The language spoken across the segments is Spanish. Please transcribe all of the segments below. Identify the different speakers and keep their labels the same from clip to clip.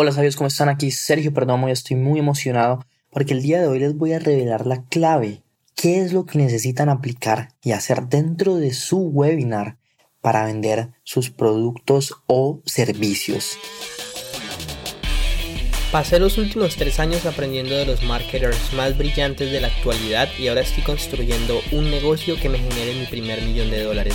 Speaker 1: Hola sabios, ¿cómo están? Aquí Sergio Perdomo y estoy muy emocionado porque el día de hoy les voy a revelar la clave. ¿Qué es lo que necesitan aplicar y hacer dentro de su webinar para vender sus productos o servicios?
Speaker 2: Pasé los últimos tres años aprendiendo de los marketers más brillantes de la actualidad y ahora estoy construyendo un negocio que me genere mi primer millón de dólares.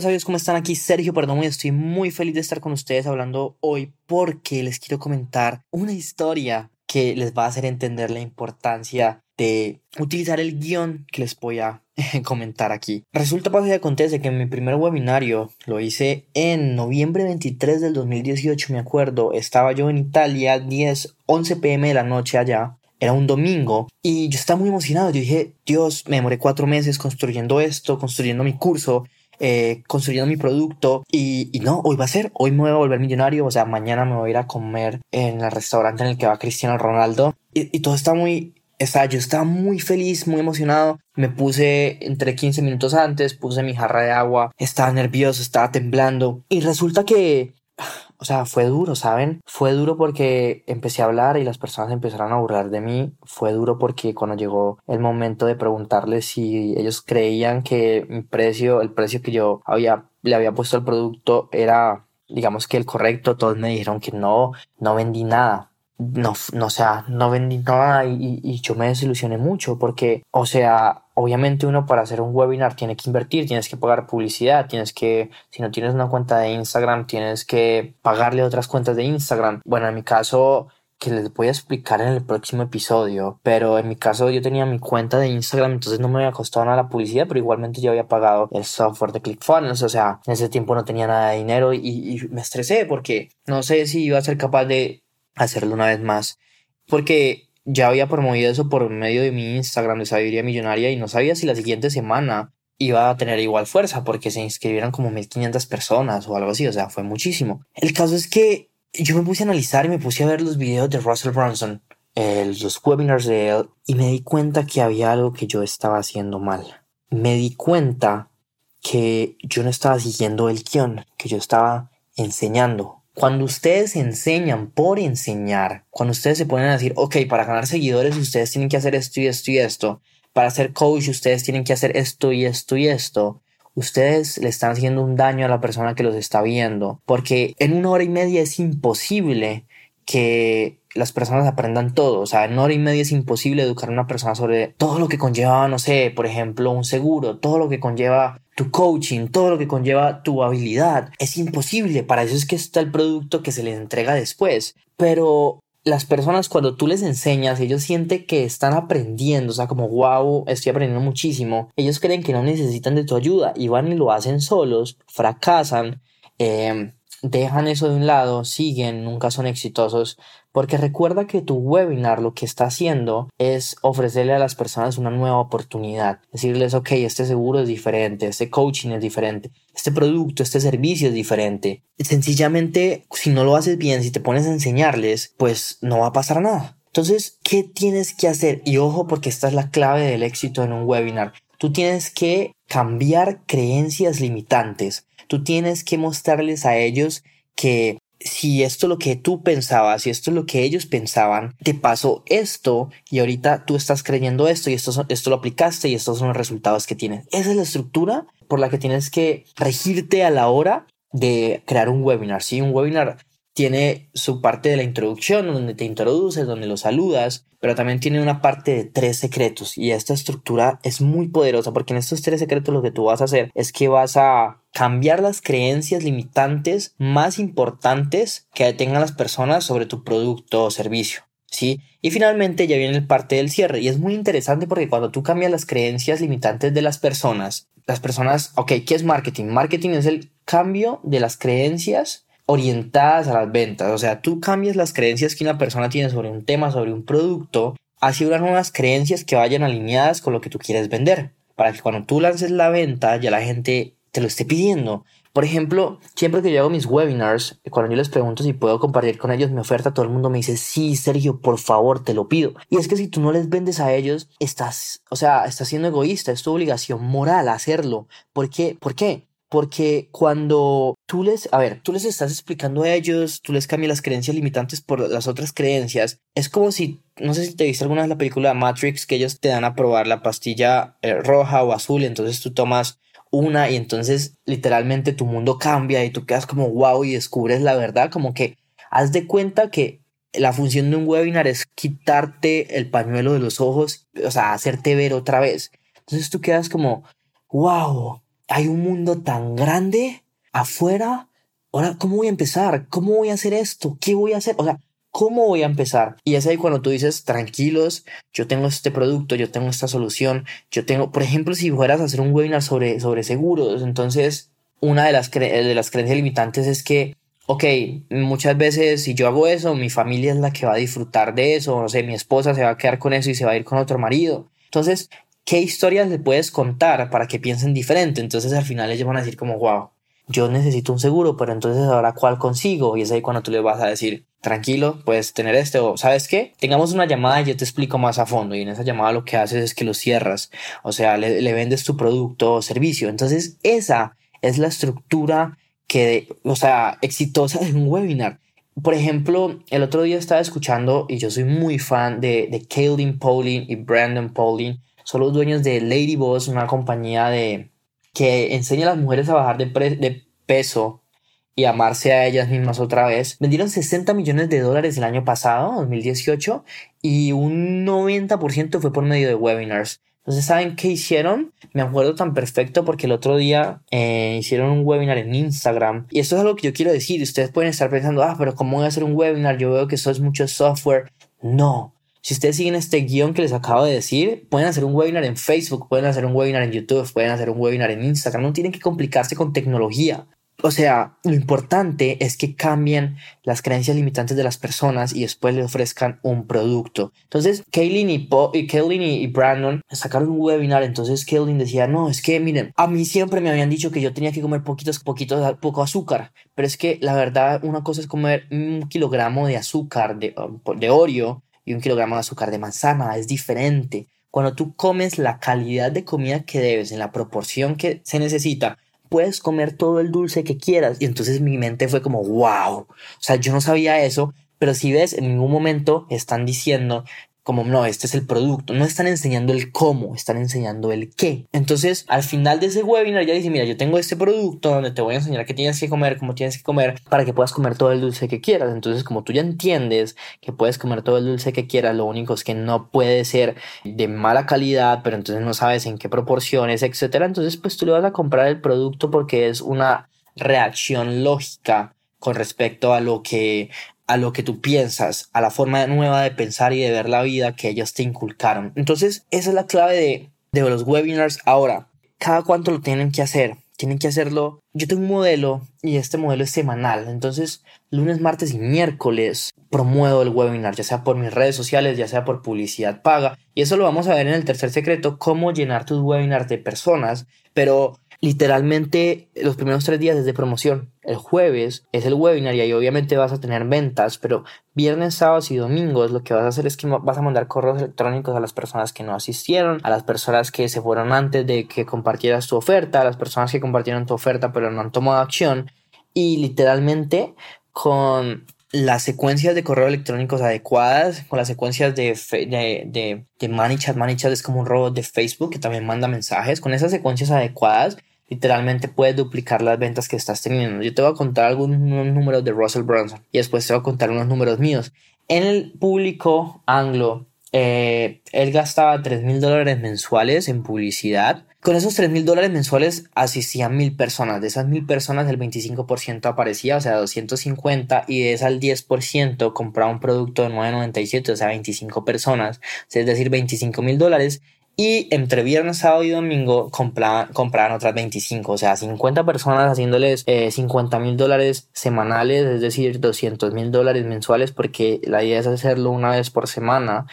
Speaker 1: Sabios, ¿cómo están? Aquí Sergio Perdomo y estoy muy feliz de estar con ustedes hablando hoy porque les quiero comentar una historia que les va a hacer entender la importancia de utilizar el guion que les voy a comentar aquí. Resulta, pasa y acontece que en mi primer webinario lo hice en noviembre 23 del 2018, me acuerdo. Estaba yo en Italia, 10, 11 pm de la noche allá era un domingo y yo estaba muy emocionado. Yo dije, Dios, me demoré cuatro meses construyendo esto, construyendo mi curso, eh, construyendo mi producto y, y, no, hoy va a ser, hoy me voy a volver millonario, o sea, mañana me voy a ir a comer en el restaurante en el que va Cristiano Ronaldo y, y todo está muy... Estaba, yo estaba muy feliz, muy emocionado. Me puse entre 15 minutos antes, puse mi jarra de agua, estaba nervioso, estaba temblando. Y resulta que o sea, fue duro, ¿saben? Fue duro porque empecé a hablar y las personas empezaron a burlar de mí. Fue duro porque cuando llegó el momento de preguntarles si ellos creían que mi precio, el precio que yo había, le había puesto al producto era, digamos que el correcto, todos me dijeron que no, no vendí nada no, no, o sea, no vendí nada y, y, yo me desilusioné mucho porque, o sea, obviamente uno para hacer un webinar tiene que invertir, tienes que pagar publicidad, tienes que, si no tienes una cuenta de Instagram, tienes que pagarle otras cuentas de Instagram. Bueno, en mi caso, que les voy a explicar en el próximo episodio, pero en mi caso yo tenía mi cuenta de Instagram, entonces no me había costado nada la publicidad, pero igualmente yo había pagado el software de ClickFunnels, o sea, en ese tiempo no tenía nada de dinero y, y me estresé porque no sé si iba a ser capaz de hacerlo una vez más. Porque ya había promovido eso por medio de mi Instagram de Sabiduría Millonaria y no sabía si la siguiente semana iba a tener igual fuerza porque se inscribieron como 1500 personas o algo así, o sea, fue muchísimo. El caso es que yo me puse a analizar y me puse a ver los videos de Russell Brunson, los webinars de él, y me di cuenta que había algo que yo estaba haciendo mal. Me di cuenta que yo no estaba siguiendo el guion, que yo estaba enseñando cuando ustedes enseñan por enseñar, cuando ustedes se ponen a decir, ok, para ganar seguidores ustedes tienen que hacer esto y esto y esto, para ser coach ustedes tienen que hacer esto y esto y esto, ustedes le están haciendo un daño a la persona que los está viendo, porque en una hora y media es imposible que las personas aprendan todo. O sea, en hora y media es imposible educar a una persona sobre todo lo que conlleva, no sé, por ejemplo, un seguro, todo lo que conlleva tu coaching, todo lo que conlleva tu habilidad. Es imposible, para eso es que está el producto que se les entrega después. Pero las personas cuando tú les enseñas, ellos sienten que están aprendiendo, o sea, como wow, estoy aprendiendo muchísimo. Ellos creen que no necesitan de tu ayuda y van y lo hacen solos, fracasan. Eh, dejan eso de un lado, siguen, nunca son exitosos, porque recuerda que tu webinar lo que está haciendo es ofrecerle a las personas una nueva oportunidad, decirles, ok, este seguro es diferente, este coaching es diferente, este producto, este servicio es diferente. Sencillamente, si no lo haces bien, si te pones a enseñarles, pues no va a pasar nada. Entonces, ¿qué tienes que hacer? Y ojo, porque esta es la clave del éxito en un webinar. Tú tienes que cambiar creencias limitantes tú tienes que mostrarles a ellos que si esto es lo que tú pensabas, si esto es lo que ellos pensaban, te pasó esto y ahorita tú estás creyendo esto y esto, esto lo aplicaste y estos son los resultados que tienes. Esa es la estructura por la que tienes que regirte a la hora de crear un webinar. Si un webinar tiene su parte de la introducción, donde te introduces, donde lo saludas, pero también tiene una parte de tres secretos y esta estructura es muy poderosa porque en estos tres secretos lo que tú vas a hacer es que vas a cambiar las creencias limitantes más importantes que tengan las personas sobre tu producto o servicio. ¿Sí? Y finalmente ya viene el parte del cierre y es muy interesante porque cuando tú cambias las creencias limitantes de las personas, las personas, ok, ¿qué es marketing? Marketing es el cambio de las creencias orientadas a las ventas. O sea, tú cambias las creencias que una persona tiene sobre un tema, sobre un producto, hacia unas nuevas creencias que vayan alineadas con lo que tú quieres vender. Para que cuando tú lances la venta, ya la gente te lo esté pidiendo. Por ejemplo, siempre que yo hago mis webinars, cuando yo les pregunto si puedo compartir con ellos mi oferta, todo el mundo me dice, sí, Sergio, por favor, te lo pido. Y es que si tú no les vendes a ellos, estás, o sea, estás siendo egoísta, es tu obligación moral hacerlo. ¿Por qué? ¿Por qué? Porque cuando tú les, a ver, tú les estás explicando a ellos, tú les cambias las creencias limitantes por las otras creencias, es como si, no sé si te viste alguna vez la película Matrix, que ellos te dan a probar la pastilla eh, roja o azul, entonces tú tomas una y entonces literalmente tu mundo cambia y tú quedas como wow y descubres la verdad, como que haz de cuenta que la función de un webinar es quitarte el pañuelo de los ojos, o sea, hacerte ver otra vez. Entonces tú quedas como, wow, hay un mundo tan grande afuera. Ahora, ¿cómo voy a empezar? ¿Cómo voy a hacer esto? ¿Qué voy a hacer? O sea, ¿cómo voy a empezar? Y es ahí cuando tú dices, tranquilos, yo tengo este producto, yo tengo esta solución, yo tengo, por ejemplo, si fueras a hacer un webinar sobre, sobre seguros, entonces una de las, de las creencias limitantes es que, ok, muchas veces si yo hago eso, mi familia es la que va a disfrutar de eso, no sé, mi esposa se va a quedar con eso y se va a ir con otro marido. Entonces, ¿qué historias le puedes contar para que piensen diferente? Entonces al final ellos van a decir como, wow, yo necesito un seguro, pero entonces ahora cuál consigo? Y es ahí cuando tú le vas a decir, tranquilo, puedes tener este o sabes qué, tengamos una llamada y yo te explico más a fondo y en esa llamada lo que haces es que lo cierras, o sea, le, vendes tu producto o servicio. Entonces esa es la estructura que, o sea, exitosa de un webinar. Por ejemplo, el otro día estaba escuchando y yo soy muy fan de, de Kaylin Pauling y Brandon Pauling. Son los dueños de Lady Boss, una compañía de, que enseña a las mujeres a bajar de, peso y amarse a ellas mismas otra vez. Vendieron 60 millones de dólares el año pasado, 2018, y un 90% fue por medio de webinars. Entonces, ¿saben qué hicieron? Me acuerdo tan perfecto porque el otro día eh, hicieron un webinar en Instagram. Y esto es algo que yo quiero decir. Ustedes pueden estar pensando, ah, pero ¿cómo voy a hacer un webinar? Yo veo que eso es mucho software. No. Si ustedes siguen este guion que les acabo de decir, pueden hacer un webinar en Facebook, pueden hacer un webinar en YouTube, pueden hacer un webinar en Instagram. No tienen que complicarse con tecnología. O sea, lo importante es que cambien las creencias limitantes de las personas y después le ofrezcan un producto. Entonces, Kaylin y, y, y, Brandon sacaron un webinar. Entonces, Kaylin decía, no, es que miren, a mí siempre me habían dicho que yo tenía que comer poquitos, poquitos, poco azúcar. Pero es que la verdad, una cosa es comer un kilogramo de azúcar de, de Oreo y un kilogramo de azúcar de manzana. Es diferente. Cuando tú comes la calidad de comida que debes en la proporción que se necesita, puedes comer todo el dulce que quieras. Y entonces mi mente fue como, wow. O sea, yo no sabía eso, pero si ves, en ningún momento están diciendo como no, este es el producto. No están enseñando el cómo, están enseñando el qué. Entonces, al final de ese webinar ya dice, mira, yo tengo este producto donde te voy a enseñar qué tienes que comer, cómo tienes que comer, para que puedas comer todo el dulce que quieras. Entonces, como tú ya entiendes que puedes comer todo el dulce que quieras, lo único es que no puede ser de mala calidad, pero entonces no sabes en qué proporciones, etcétera. Entonces, pues tú le vas a comprar el producto porque es una reacción lógica con respecto a lo que a lo que tú piensas, a la forma nueva de pensar y de ver la vida que ellos te inculcaron. Entonces, esa es la clave de, de los webinars. Ahora, cada cuánto lo tienen que hacer. Tienen que hacerlo. Yo tengo un modelo y este modelo es semanal. Entonces, lunes, martes y miércoles promuevo el webinar, ya sea por mis redes sociales, ya sea por publicidad paga. Y eso lo vamos a ver en el tercer secreto, cómo llenar tus webinars de personas. Pero literalmente los primeros tres días es de promoción. El jueves es el webinar y ahí obviamente vas a tener ventas, pero viernes, sábados y domingos lo que vas a hacer es que vas a mandar correos electrónicos a las personas que no asistieron, a las personas que se fueron antes de que compartieras tu oferta, a las personas que compartieron tu oferta pero no han tomado acción y literalmente con las secuencias de correo electrónicos adecuadas, con las secuencias de, de, de, de ManyChat. ManyChat es como un robot de Facebook que también manda mensajes. Con esas secuencias adecuadas, literalmente puedes duplicar las ventas que estás teniendo. Yo te voy a contar algunos números de Russell Brunson y después te voy a contar unos números míos. En el público anglo, eh, él gastaba 3 mil dólares mensuales en publicidad. Con esos 3 mil dólares mensuales asistían mil personas. De esas mil personas, el 25% aparecía, o sea, 250, y de esas el 10% compraba un producto de 9.97, o sea, 25 personas, es decir, 25 mil dólares. Y entre viernes, sábado y domingo compraban, otras 25, o sea, 50 personas haciéndoles 50 eh, mil dólares semanales, es decir, 200 mil dólares mensuales, porque la idea es hacerlo una vez por semana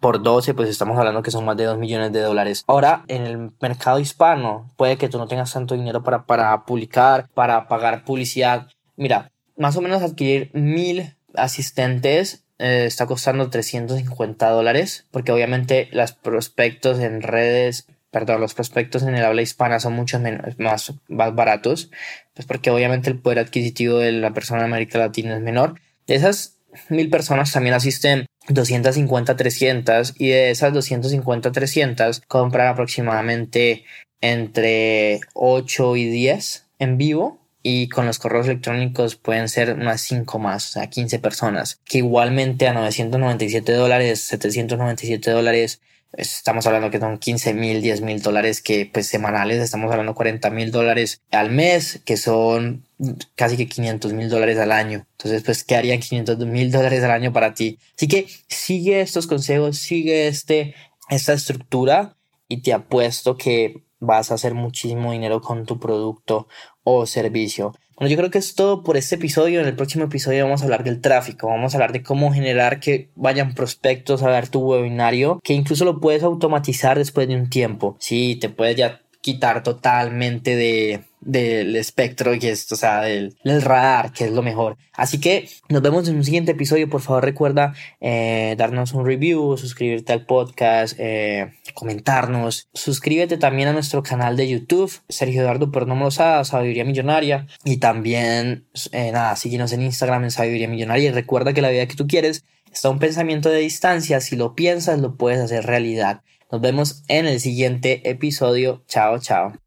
Speaker 1: por 12, pues estamos hablando que son más de 2 millones de dólares. Ahora, en el mercado hispano, puede que tú no tengas tanto dinero para, para publicar, para pagar publicidad. Mira, más o menos adquirir mil asistentes eh, está costando 350 dólares, porque obviamente los prospectos en redes, perdón, los prospectos en el habla hispana son mucho menos, más, más baratos, pues porque obviamente el poder adquisitivo de la persona en América Latina es menor. De esas mil personas también asisten 250, 300 y de esas 250, 300 compran aproximadamente entre 8 y 10 en vivo y con los correos electrónicos pueden ser unas 5 más, o sea, 15 personas, que igualmente a 997 dólares, 797 dólares, estamos hablando que son 15 mil, 10 mil dólares que pues semanales, estamos hablando 40 mil dólares al mes, que son casi que 500 mil dólares al año. Entonces, pues, ¿qué harían 500 mil dólares al año para ti? Así que sigue estos consejos, sigue este, esta estructura y te apuesto que vas a hacer muchísimo dinero con tu producto o servicio. Bueno, yo creo que es todo por este episodio. En el próximo episodio vamos a hablar del tráfico. Vamos a hablar de cómo generar que vayan prospectos a ver tu webinario, que incluso lo puedes automatizar después de un tiempo. Sí, te puedes ya quitar totalmente de, del espectro que es, o sea, del, radar, que es lo mejor. Así que nos vemos en un siguiente episodio. Por favor, recuerda eh, darnos un review, suscribirte al podcast, eh, comentarnos. Suscríbete también a nuestro canal de YouTube, Sergio Eduardo Pernomosada, Sabiduría Millonaria. Y también, eh, nada, síguenos en Instagram en Sabiduría Millonaria. Y recuerda que la vida que tú quieres está un pensamiento de distancia. Si lo piensas, lo puedes hacer realidad. Nos vemos en el siguiente episodio. Chao, chao.